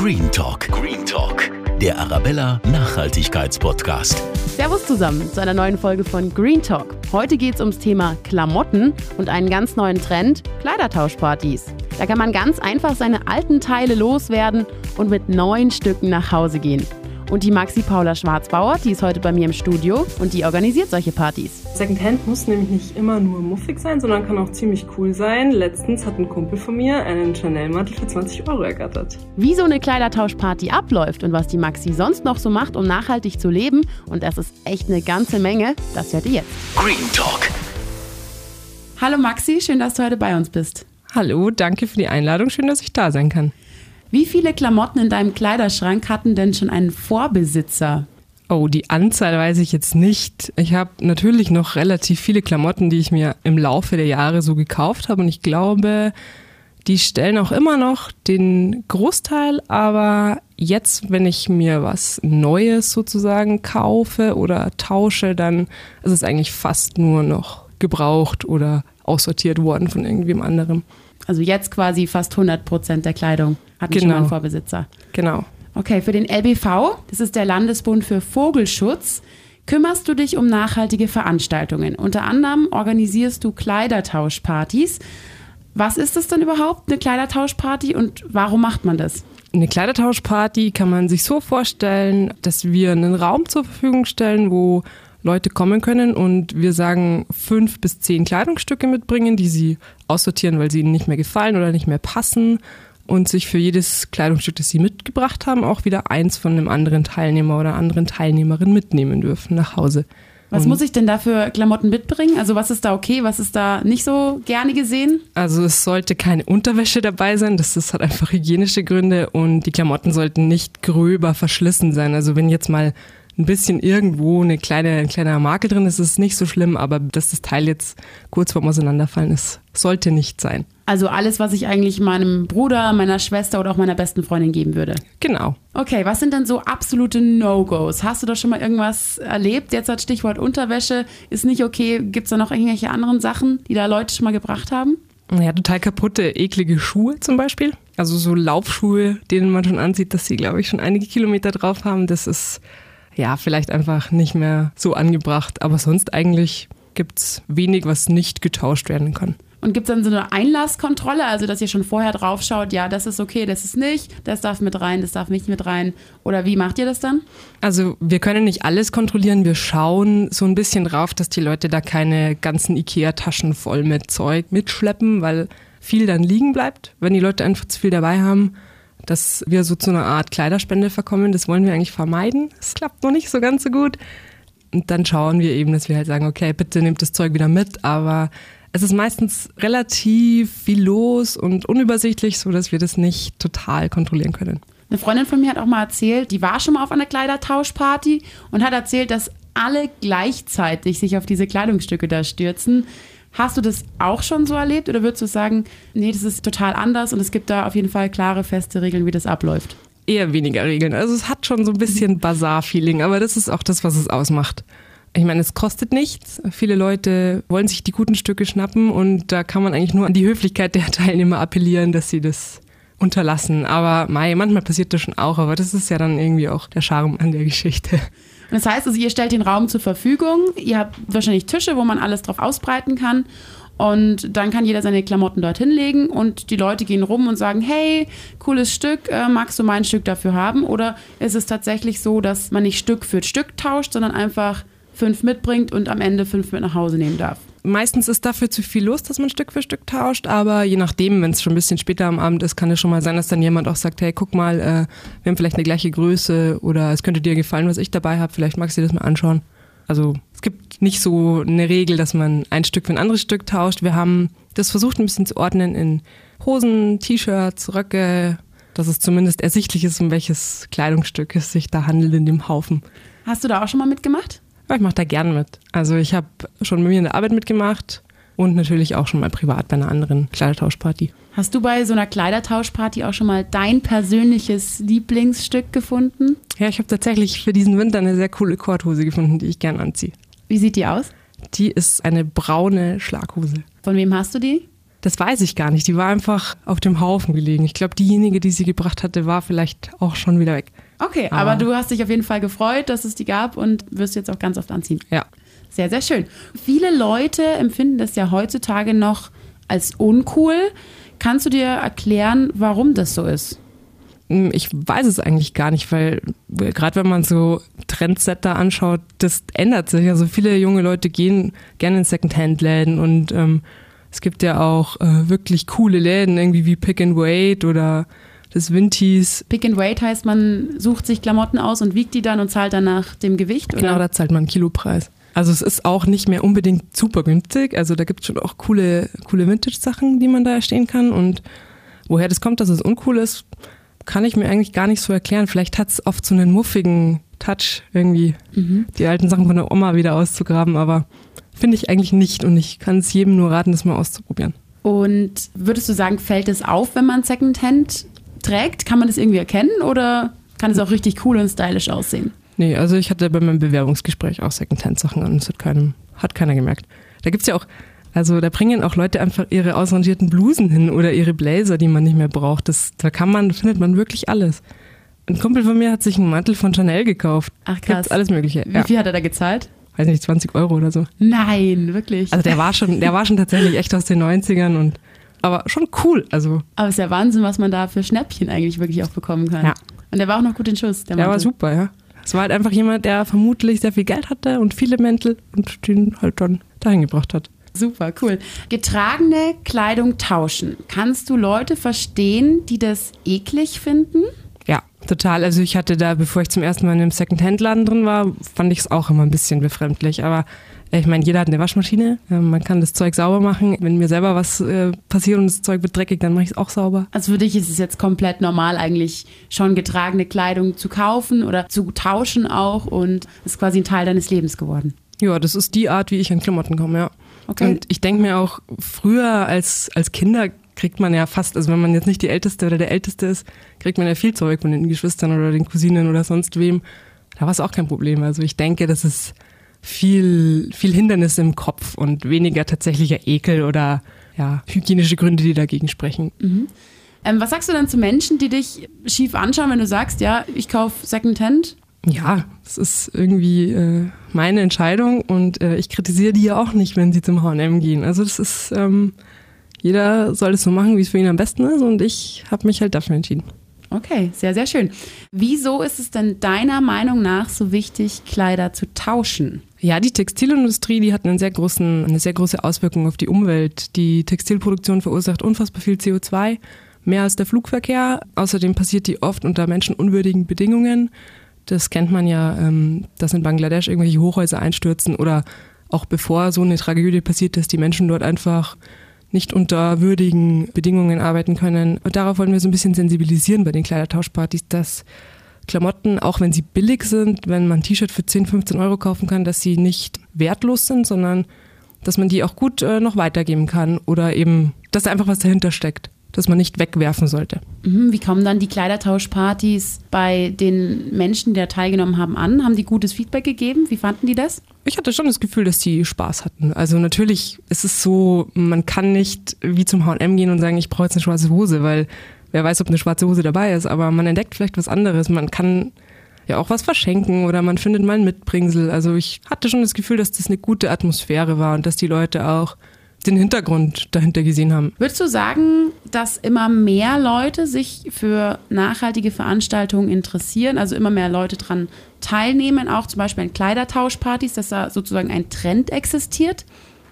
Green Talk. Green Talk. Der Arabella Nachhaltigkeitspodcast. Servus zusammen zu einer neuen Folge von Green Talk. Heute geht es ums Thema Klamotten und einen ganz neuen Trend, Kleidertauschpartys. Da kann man ganz einfach seine alten Teile loswerden und mit neuen Stücken nach Hause gehen. Und die Maxi Paula Schwarzbauer, die ist heute bei mir im Studio und die organisiert solche Partys. Secondhand muss nämlich nicht immer nur muffig sein, sondern kann auch ziemlich cool sein. Letztens hat ein Kumpel von mir einen Chanel-Mantel für 20 Euro ergattert. Wie so eine Kleidertauschparty abläuft und was die Maxi sonst noch so macht, um nachhaltig zu leben, und das ist echt eine ganze Menge, das hört ihr jetzt. Green Talk. Hallo Maxi, schön, dass du heute bei uns bist. Hallo, danke für die Einladung. Schön, dass ich da sein kann. Wie viele Klamotten in deinem Kleiderschrank hatten denn schon einen Vorbesitzer? Oh, die Anzahl weiß ich jetzt nicht. Ich habe natürlich noch relativ viele Klamotten, die ich mir im Laufe der Jahre so gekauft habe. Und ich glaube, die stellen auch immer noch den Großteil. Aber jetzt, wenn ich mir was Neues sozusagen kaufe oder tausche, dann ist es eigentlich fast nur noch gebraucht oder aussortiert worden von irgendwem anderem. Also jetzt quasi fast 100 Prozent der Kleidung hatten genau. schon einen Vorbesitzer. Genau. Okay, für den LBV, das ist der Landesbund für Vogelschutz, kümmerst du dich um nachhaltige Veranstaltungen. Unter anderem organisierst du Kleidertauschpartys. Was ist das denn überhaupt, eine Kleidertauschparty und warum macht man das? Eine Kleidertauschparty kann man sich so vorstellen, dass wir einen Raum zur Verfügung stellen, wo Leute kommen können und wir sagen fünf bis zehn Kleidungsstücke mitbringen, die sie aussortieren, weil sie ihnen nicht mehr gefallen oder nicht mehr passen und sich für jedes Kleidungsstück, das sie mitgebracht haben, auch wieder eins von einem anderen Teilnehmer oder anderen Teilnehmerin mitnehmen dürfen nach Hause. Was muss ich denn da für Klamotten mitbringen? Also was ist da okay, was ist da nicht so gerne gesehen? Also es sollte keine Unterwäsche dabei sein, das, das hat einfach hygienische Gründe und die Klamotten sollten nicht gröber verschlissen sein. Also wenn jetzt mal ein bisschen irgendwo eine kleine, ein kleiner Makel drin ist, ist nicht so schlimm, aber dass das Teil jetzt kurz vorm Auseinanderfallen ist, sollte nicht sein. Also alles, was ich eigentlich meinem Bruder, meiner Schwester oder auch meiner besten Freundin geben würde. Genau. Okay, was sind denn so absolute No-Gos? Hast du da schon mal irgendwas erlebt? Jetzt als Stichwort Unterwäsche ist nicht okay. Gibt es da noch irgendwelche anderen Sachen, die da Leute schon mal gebracht haben? Ja, total kaputte, eklige Schuhe zum Beispiel. Also so Laufschuhe, denen man schon ansieht, dass sie, glaube ich, schon einige Kilometer drauf haben. Das ist ja vielleicht einfach nicht mehr so angebracht. Aber sonst eigentlich gibt es wenig, was nicht getauscht werden kann. Und gibt es dann so eine Einlasskontrolle, also dass ihr schon vorher drauf schaut, ja, das ist okay, das ist nicht, das darf mit rein, das darf nicht mit rein? Oder wie macht ihr das dann? Also wir können nicht alles kontrollieren, wir schauen so ein bisschen drauf, dass die Leute da keine ganzen Ikea-Taschen voll mit Zeug mitschleppen, weil viel dann liegen bleibt, wenn die Leute einfach zu viel dabei haben dass wir so zu einer Art Kleiderspende verkommen. Das wollen wir eigentlich vermeiden. Es klappt noch nicht so ganz so gut. Und dann schauen wir eben, dass wir halt sagen, okay, bitte nehmt das Zeug wieder mit, aber es ist meistens relativ viel los und unübersichtlich, so dass wir das nicht total kontrollieren können. Eine Freundin von mir hat auch mal erzählt, die war schon mal auf einer Kleidertauschparty und hat erzählt, dass alle gleichzeitig sich auf diese Kleidungsstücke da stürzen. Hast du das auch schon so erlebt oder würdest du sagen, nee, das ist total anders und es gibt da auf jeden Fall klare, feste Regeln, wie das abläuft? Eher weniger Regeln. Also es hat schon so ein bisschen Bazar-Feeling, aber das ist auch das, was es ausmacht. Ich meine, es kostet nichts. Viele Leute wollen sich die guten Stücke schnappen und da kann man eigentlich nur an die Höflichkeit der Teilnehmer appellieren, dass sie das unterlassen. Aber Mai, manchmal passiert das schon auch, aber das ist ja dann irgendwie auch der Charme an der Geschichte. Das heißt also, ihr stellt den Raum zur Verfügung. Ihr habt wahrscheinlich Tische, wo man alles drauf ausbreiten kann. Und dann kann jeder seine Klamotten dorthin legen und die Leute gehen rum und sagen, hey, cooles Stück, äh, magst du mein Stück dafür haben? Oder ist es tatsächlich so, dass man nicht Stück für Stück tauscht, sondern einfach fünf mitbringt und am Ende fünf mit nach Hause nehmen darf? Meistens ist dafür zu viel los, dass man Stück für Stück tauscht, aber je nachdem, wenn es schon ein bisschen später am Abend ist, kann es schon mal sein, dass dann jemand auch sagt, hey, guck mal, äh, wir haben vielleicht eine gleiche Größe oder es könnte dir gefallen, was ich dabei habe, vielleicht magst du dir das mal anschauen. Also es gibt nicht so eine Regel, dass man ein Stück für ein anderes Stück tauscht. Wir haben das versucht ein bisschen zu ordnen in Hosen, T-Shirts, Röcke, dass es zumindest ersichtlich ist, um welches Kleidungsstück es sich da handelt in dem Haufen. Hast du da auch schon mal mitgemacht? Ja, ich mache da gern mit. Also ich habe schon bei mir in der Arbeit mitgemacht und natürlich auch schon mal privat bei einer anderen Kleidertauschparty. Hast du bei so einer Kleidertauschparty auch schon mal dein persönliches Lieblingsstück gefunden? Ja, ich habe tatsächlich für diesen Winter eine sehr coole Korthose gefunden, die ich gern anziehe. Wie sieht die aus? Die ist eine braune Schlaghose. Von wem hast du die? Das weiß ich gar nicht. Die war einfach auf dem Haufen gelegen. Ich glaube, diejenige, die sie gebracht hatte, war vielleicht auch schon wieder weg. Okay, Ah. aber du hast dich auf jeden Fall gefreut, dass es die gab und wirst jetzt auch ganz oft anziehen. Ja. Sehr, sehr schön. Viele Leute empfinden das ja heutzutage noch als uncool. Kannst du dir erklären, warum das so ist? Hm, Ich weiß es eigentlich gar nicht, weil äh, gerade wenn man so Trendsetter anschaut, das ändert sich. Also viele junge Leute gehen gerne in Secondhand-Läden und ähm, es gibt ja auch äh, wirklich coole Läden, irgendwie wie Pick and Wait oder das Vinties. Pick and Wait heißt, man sucht sich Klamotten aus und wiegt die dann und zahlt dann nach dem Gewicht, oder? Genau, da zahlt man einen Kilopreis. Also es ist auch nicht mehr unbedingt super günstig. Also da gibt es schon auch coole, coole Vintage-Sachen, die man da erstehen kann. Und woher das kommt, dass es uncool ist, kann ich mir eigentlich gar nicht so erklären. Vielleicht hat es oft so einen muffigen Touch, irgendwie die alten Sachen von der Oma wieder auszugraben, aber finde ich eigentlich nicht. Und ich kann es jedem nur raten, das mal auszuprobieren. Und würdest du sagen, fällt es auf, wenn man Secondhand trägt? Kann man das irgendwie erkennen oder kann es auch richtig cool und stylisch aussehen? Nee, also ich hatte bei meinem Bewerbungsgespräch auch Secondhand-Sachen an. Das hat, keinem, hat keiner gemerkt. Da gibt's ja auch, also da bringen auch Leute einfach ihre ausrangierten Blusen hin oder ihre Blazer, die man nicht mehr braucht. Das, da kann man, findet man wirklich alles. Ein Kumpel von mir hat sich einen Mantel von Chanel gekauft. Ach, krass. Gibt's alles Mögliche. Wie Ja. viel hat er da gezahlt? Weiß nicht, 20 Euro oder so. Nein, wirklich. Also der war schon, der war schon tatsächlich echt aus den 90ern und aber schon cool. Also Aber es ist ja Wahnsinn, was man da für Schnäppchen eigentlich wirklich auch bekommen kann. Ja. Und der war auch noch gut in Schuss. Der, der war super, ja. Es war halt einfach jemand, der vermutlich sehr viel Geld hatte und viele Mäntel und den halt dann dahin gebracht hat. Super, cool. Getragene Kleidung tauschen. Kannst du Leute verstehen, die das eklig finden? Ja, total. Also ich hatte da, bevor ich zum ersten Mal in einem Secondhand-Laden drin war, fand ich es auch immer ein bisschen befremdlich. Aber äh, ich meine, jeder hat eine Waschmaschine. Äh, Man kann das Zeug sauber machen. Wenn mir selber was äh, passiert und das Zeug wird dreckig, dann mache ich es auch sauber. Also für dich ist es jetzt komplett normal, eigentlich schon getragene Kleidung zu kaufen oder zu tauschen auch und ist quasi ein Teil deines Lebens geworden. Ja, das ist die Art, wie ich an Klamotten komme, ja. Okay. Und ich denke mir auch, früher als, als Kinder kriegt man ja fast, also wenn man jetzt nicht die Älteste oder der Älteste ist, kriegt man ja viel Zeug von den Geschwistern oder den Cousinen oder sonst wem. Da war es auch kein Problem. Also ich denke, das ist viel, viel Hindernis im Kopf und weniger tatsächlicher Ekel oder ja, hygienische Gründe, die dagegen sprechen. Ähm, was sagst du dann zu Menschen, die dich schief anschauen, wenn du sagst, ja, ich kaufe Secondhand? Ja, es ist irgendwie äh, meine Entscheidung und äh, ich kritisiere die ja auch nicht, wenn sie zum H&M gehen. Also das ist, ähm, jeder soll es so machen, wie es für ihn am besten ist und ich habe mich halt dafür entschieden. Okay, sehr, sehr schön. Wieso ist es denn deiner Meinung nach so wichtig, Kleider zu tauschen? Ja, die Textilindustrie, die hat einen sehr großen, eine sehr große Auswirkung auf die Umwelt. Die Textilproduktion verursacht unfassbar viel CO2, mehr als der Flugverkehr. Außerdem passiert die oft unter menschenunwürdigen Bedingungen. Das kennt man ja, ähm, dass in Bangladesch irgendwelche Hochhäuser einstürzen oder auch bevor so eine Tragödie passiert, dass die Menschen dort einfach nicht unter würdigen Bedingungen arbeiten können. Und darauf wollen wir so ein bisschen sensibilisieren bei den Kleidertauschpartys, dass Klamotten, auch wenn sie billig sind, wenn man ein T-Shirt für 10, 15 Euro kaufen kann, dass sie nicht wertlos sind, sondern dass man die auch gut äh, noch weitergeben kann oder eben, dass da einfach was dahinter steckt, dass man nicht wegwerfen sollte. Mhm, Wie kommen dann die Kleidertauschpartys bei den Menschen, die da teilgenommen haben, an? Haben die gutes Feedback gegeben? Wie fanden die das? Ich hatte schon das Gefühl, dass die Spaß hatten. Also natürlich ist es so, man kann nicht wie zum H&M gehen und sagen, ich brauche jetzt eine schwarze Hose, weil wer weiß, ob eine schwarze Hose dabei ist, aber man entdeckt vielleicht was anderes. Man kann ja auch was verschenken oder man findet mal ein Mitbringsel. Also ich hatte schon das Gefühl, dass das eine gute Atmosphäre war und dass die Leute auch den Hintergrund dahinter gesehen haben. Würdest du sagen, dass immer mehr Leute sich für nachhaltige Veranstaltungen interessieren, also immer mehr Leute dran teilnehmen, auch zum Beispiel an Kleidertauschpartys, dass da sozusagen ein Trend existiert?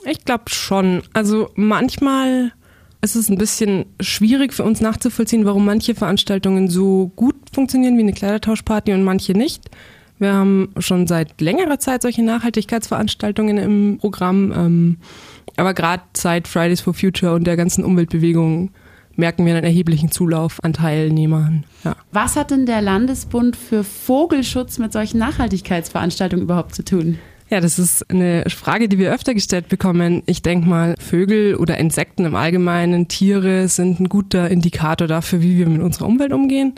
Ich glaube schon. Also manchmal ist es ein bisschen schwierig für uns nachzuvollziehen, warum manche Veranstaltungen so gut funktionieren wie eine Kleidertauschparty und manche nicht. Wir haben schon seit längerer Zeit solche Nachhaltigkeitsveranstaltungen im Programm. Ähm, aber gerade seit Fridays for Future und der ganzen Umweltbewegung merken wir einen erheblichen Zulauf an Teilnehmern. Ja. Was hat denn der Landesbund für Vogelschutz mit solchen Nachhaltigkeitsveranstaltungen überhaupt zu tun? Ja, das ist eine Frage, die wir öfter gestellt bekommen. Ich denke mal, Vögel oder Insekten im Allgemeinen, Tiere sind ein guter Indikator dafür, wie wir mit unserer Umwelt umgehen.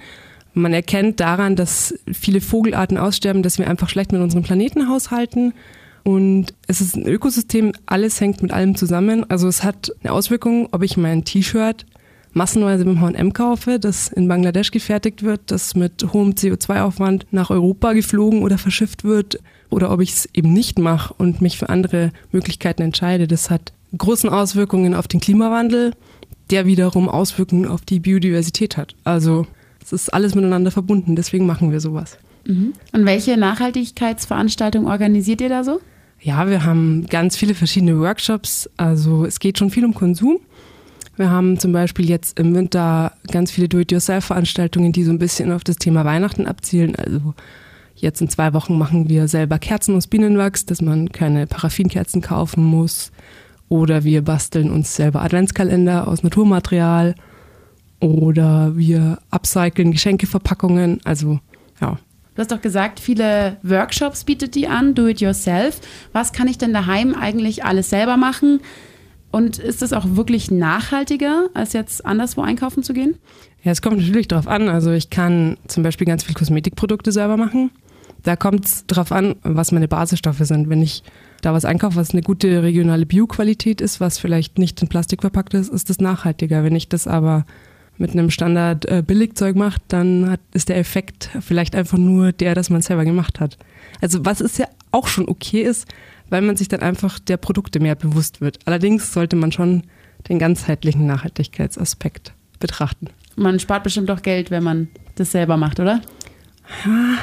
Man erkennt daran, dass viele Vogelarten aussterben, dass wir einfach schlecht mit unserem Planeten haushalten. Und es ist ein Ökosystem, alles hängt mit allem zusammen. Also es hat eine Auswirkung, ob ich mein T-Shirt massenweise beim H&M kaufe, das in Bangladesch gefertigt wird, das mit hohem CO2-Aufwand nach Europa geflogen oder verschifft wird, oder ob ich es eben nicht mache und mich für andere Möglichkeiten entscheide. Das hat großen Auswirkungen auf den Klimawandel, der wiederum Auswirkungen auf die Biodiversität hat. Also es ist alles miteinander verbunden, deswegen machen wir sowas. Mhm. Und welche Nachhaltigkeitsveranstaltungen organisiert ihr da so? Ja, wir haben ganz viele verschiedene Workshops. Also es geht schon viel um Konsum. Wir haben zum Beispiel jetzt im Winter ganz viele Do-it-yourself-Veranstaltungen, die so ein bisschen auf das Thema Weihnachten abzielen. Also jetzt in zwei Wochen machen wir selber Kerzen aus Bienenwachs, dass man keine Paraffinkerzen kaufen muss. Oder wir basteln uns selber Adventskalender aus Naturmaterial. Oder wir upcyclen Geschenkeverpackungen. Also ja, Du hast doch gesagt, viele Workshops bietet die an, do it yourself. Was kann ich denn daheim eigentlich alles selber machen? Und ist das auch wirklich nachhaltiger, als jetzt anderswo einkaufen zu gehen? Ja, es kommt natürlich darauf an. Also ich kann zum Beispiel ganz viele Kosmetikprodukte selber machen. Da kommt es darauf an, was meine Basisstoffe sind. Wenn ich da was einkaufe, was eine gute regionale Bioqualität ist, was vielleicht nicht in Plastik verpackt ist, ist das nachhaltiger. Wenn ich das aber mit einem Standard äh, Billigzeug macht, dann hat, ist der Effekt vielleicht einfach nur der, dass man es selber gemacht hat. Also was ist ja auch schon okay ist, weil man sich dann einfach der Produkte mehr bewusst wird. Allerdings sollte man schon den ganzheitlichen Nachhaltigkeitsaspekt betrachten. Man spart bestimmt auch Geld, wenn man das selber macht, oder? Ja,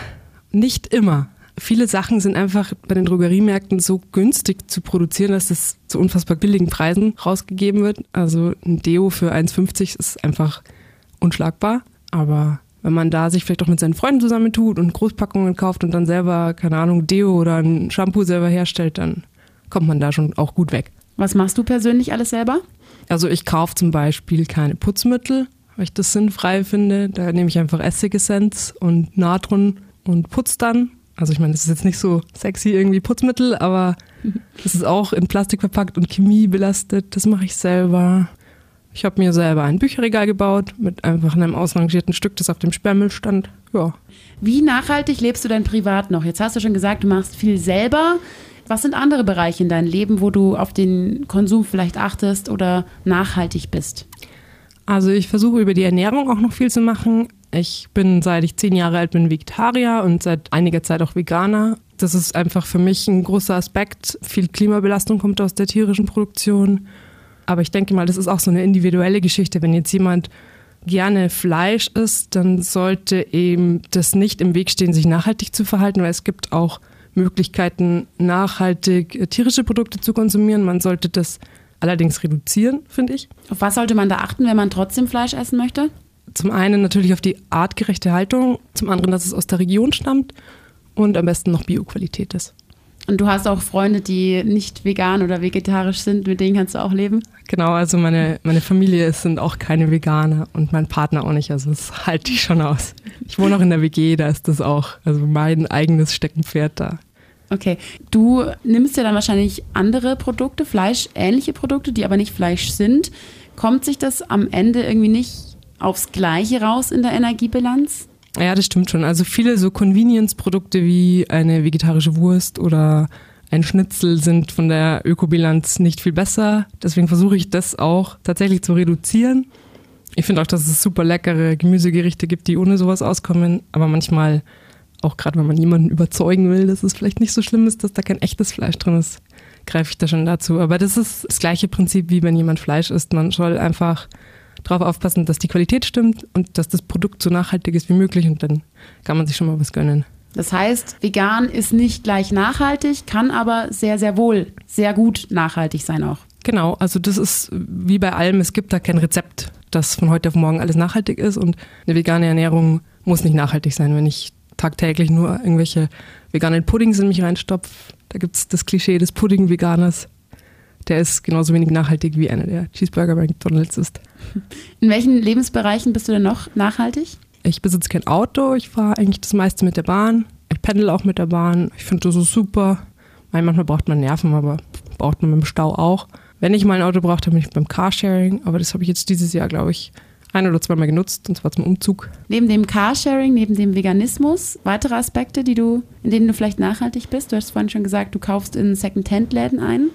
nicht immer. Viele Sachen sind einfach bei den Drogeriemärkten so günstig zu produzieren, dass es zu unfassbar billigen Preisen rausgegeben wird. Also ein Deo für 1,50 ist einfach unschlagbar. Aber wenn man da sich vielleicht auch mit seinen Freunden zusammentut und Großpackungen kauft und dann selber, keine Ahnung, Deo oder ein Shampoo selber herstellt, dann kommt man da schon auch gut weg. Was machst du persönlich alles selber? Also ich kaufe zum Beispiel keine Putzmittel, weil ich das sinnfrei finde. Da nehme ich einfach Essigessenz und Natron und putz dann. Also ich meine, das ist jetzt nicht so sexy irgendwie Putzmittel, aber das ist auch in Plastik verpackt und Chemie belastet. Das mache ich selber. Ich habe mir selber ein Bücherregal gebaut mit einfach einem ausrangierten Stück, das auf dem Sperrmüll stand. Ja. Wie nachhaltig lebst du denn privat noch? Jetzt hast du schon gesagt, du machst viel selber. Was sind andere Bereiche in deinem Leben, wo du auf den Konsum vielleicht achtest oder nachhaltig bist? Also ich versuche über die Ernährung auch noch viel zu machen. Ich bin seit ich zehn Jahre alt bin Vegetarier und seit einiger Zeit auch Veganer. Das ist einfach für mich ein großer Aspekt. Viel Klimabelastung kommt aus der tierischen Produktion. Aber ich denke mal, das ist auch so eine individuelle Geschichte. Wenn jetzt jemand gerne Fleisch isst, dann sollte eben das nicht im Weg stehen, sich nachhaltig zu verhalten, weil es gibt auch Möglichkeiten, nachhaltig tierische Produkte zu konsumieren. Man sollte das allerdings reduzieren, finde ich. Auf was sollte man da achten, wenn man trotzdem Fleisch essen möchte? Zum einen natürlich auf die artgerechte Haltung, zum anderen, dass es aus der Region stammt und am besten noch Bioqualität ist. Und du hast auch Freunde, die nicht vegan oder vegetarisch sind, mit denen kannst du auch leben? Genau, also meine, meine Familie sind auch keine Veganer und mein Partner auch nicht, also das halte ich schon aus. Ich wohne auch in der WG, da ist das auch, also mein eigenes Steckenpferd da. Okay, du nimmst ja dann wahrscheinlich andere Produkte, fleischähnliche Produkte, die aber nicht Fleisch sind. Kommt sich das am Ende irgendwie nicht aufs Gleiche raus in der Energiebilanz? Ja, das stimmt schon. Also viele so Convenience-Produkte wie eine vegetarische Wurst oder ein Schnitzel sind von der Ökobilanz nicht viel besser. Deswegen versuche ich das auch tatsächlich zu reduzieren. Ich finde auch, dass es super leckere Gemüsegerichte gibt, die ohne sowas auskommen. Aber manchmal, auch gerade wenn man jemanden überzeugen will, dass es vielleicht nicht so schlimm ist, dass da kein echtes Fleisch drin ist, greife ich da schon dazu. Aber das ist das gleiche Prinzip, wie wenn jemand Fleisch isst. Man soll einfach darauf aufpassen, dass die Qualität stimmt und dass das Produkt so nachhaltig ist wie möglich und dann kann man sich schon mal was gönnen. Das heißt, vegan ist nicht gleich nachhaltig, kann aber sehr, sehr wohl sehr gut nachhaltig sein auch. Genau, also das ist wie bei allem, es gibt da kein Rezept, das von heute auf morgen alles nachhaltig ist und eine vegane Ernährung muss nicht nachhaltig sein. Wenn ich tagtäglich nur irgendwelche veganen Puddings in mich reinstopfe, da gibt es das Klischee des Pudding-Veganers, der ist genauso wenig nachhaltig wie einer, der Cheeseburger bei McDonalds ist. In welchen Lebensbereichen bist du denn noch nachhaltig? Ich besitze kein Auto, ich fahre eigentlich das meiste mit der Bahn. Ich pendel auch mit der Bahn. Ich finde das so super. Manchmal braucht man Nerven, aber braucht man mit dem Stau auch. Wenn ich mal ein Auto brauche, dann bin ich beim Carsharing. Aber das habe ich jetzt dieses Jahr, glaube ich, ein oder zweimal genutzt, und zwar zum Umzug. Neben dem Carsharing, neben dem Veganismus, weitere Aspekte, die du, in denen du vielleicht nachhaltig bist? Du hast vorhin schon gesagt, du kaufst in Second-Hand-Läden ein.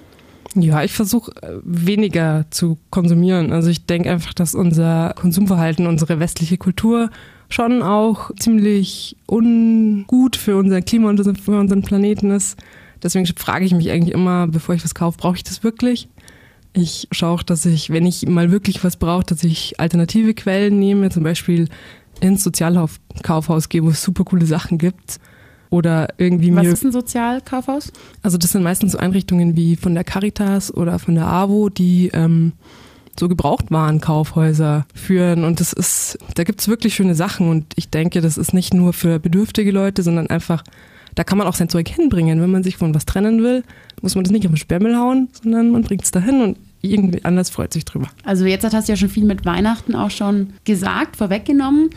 Ja, ich versuche äh, weniger zu konsumieren. Also ich denke einfach, dass unser Konsumverhalten, unsere westliche Kultur schon auch ziemlich ungut für unser Klima und für unseren Planeten ist. Deswegen frage ich mich eigentlich immer, bevor ich was kaufe, brauche ich das wirklich? Ich schaue auch, dass ich, wenn ich mal wirklich was brauche, dass ich alternative Quellen nehme, zum Beispiel ins Sozialkaufhaus gehe, wo es super coole Sachen gibt. Oder irgendwie Was mir. ist ein Sozialkaufhaus? Also das sind meistens so Einrichtungen wie von der Caritas oder von der AWO, die ähm, so Gebrauchtwarenkaufhäuser führen. Und das ist, da gibt's wirklich schöne Sachen. Und ich denke, das ist nicht nur für bedürftige Leute, sondern einfach, da kann man auch sein Zeug hinbringen. Wenn man sich von was trennen will, muss man das nicht auf den Sperrmüll hauen, sondern man bringt's dahin und irgendwie anders freut sich drüber. Also jetzt hast du ja schon viel mit Weihnachten auch schon gesagt, vorweggenommen.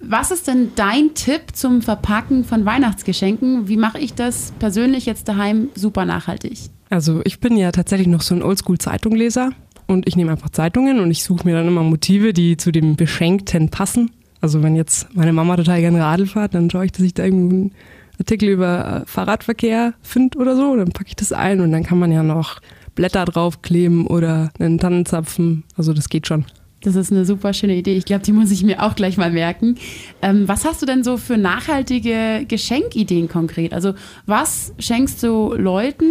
Was ist denn dein Tipp zum Verpacken von Weihnachtsgeschenken? Wie mache ich das persönlich jetzt daheim super nachhaltig? Also ich bin ja tatsächlich noch so ein Oldschool-Zeitungleser und ich nehme einfach Zeitungen und ich suche mir dann immer Motive, die zu dem Beschenkten passen. Also wenn jetzt meine Mama total gerne Radl fährt, dann schaue ich, dass ich da irgendeinen Artikel über äh, Fahrradverkehr finde oder so, dann packe ich das ein und dann kann man ja noch Blätter draufkleben oder einen Tannenzapfen. Also das geht schon. Das ist eine super schöne Idee. Ich glaube, die muss ich mir auch gleich mal merken. Ähm, was hast du denn so für nachhaltige Geschenkideen konkret? Also was schenkst du Leuten?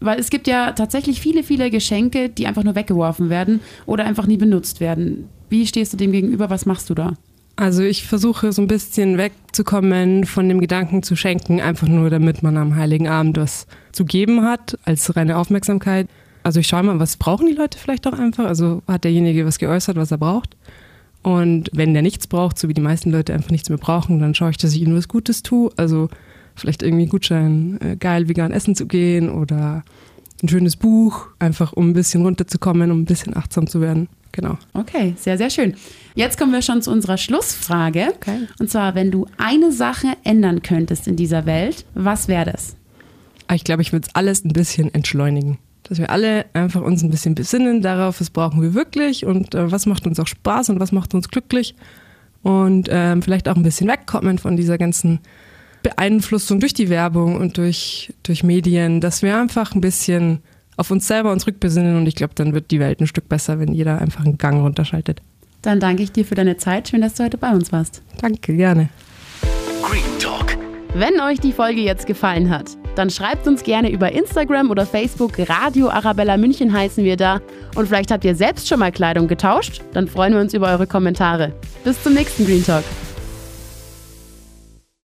Weil es gibt ja tatsächlich viele, viele Geschenke, die einfach nur weggeworfen werden oder einfach nie benutzt werden. Wie stehst du dem gegenüber? Was machst du da? Also ich versuche so ein bisschen wegzukommen von dem Gedanken zu schenken, einfach nur damit man am Heiligen Abend was zu geben hat, als reine Aufmerksamkeit. Also ich schaue mal, was brauchen die Leute vielleicht auch einfach. Also hat derjenige was geäußert, was er braucht. Und wenn der nichts braucht, so wie die meisten Leute einfach nichts mehr brauchen, dann schaue ich, dass ich ihnen was Gutes tue. Also vielleicht irgendwie Gutschein, äh, geil vegan essen zu gehen oder ein schönes Buch, einfach um ein bisschen runterzukommen, um ein bisschen achtsam zu werden. Genau. Okay, sehr, sehr schön. Jetzt kommen wir schon zu unserer Schlussfrage. Okay. Und zwar, wenn du eine Sache ändern könntest in dieser Welt, was wäre das? Aber ich glaube, ich würde es alles ein bisschen entschleunigen. Dass wir alle einfach uns ein bisschen besinnen darauf, was brauchen wir wirklich und äh, was macht uns auch Spaß und was macht uns glücklich. Und ähm, vielleicht auch ein bisschen wegkommen von dieser ganzen Beeinflussung durch die Werbung und durch, durch Medien, dass wir einfach ein bisschen auf uns selber uns rückbesinnen und ich glaube, dann wird die Welt ein Stück besser, wenn jeder einfach einen Gang runterschaltet. Dann danke ich dir für deine Zeit. Schön, dass du heute bei uns warst. Danke, gerne. Green Talk. Wenn euch die Folge jetzt gefallen hat, dann schreibt uns gerne über Instagram oder Facebook. Radio Arabella München heißen wir da. Und vielleicht habt ihr selbst schon mal Kleidung getauscht? Dann freuen wir uns über eure Kommentare. Bis zum nächsten Green Talk.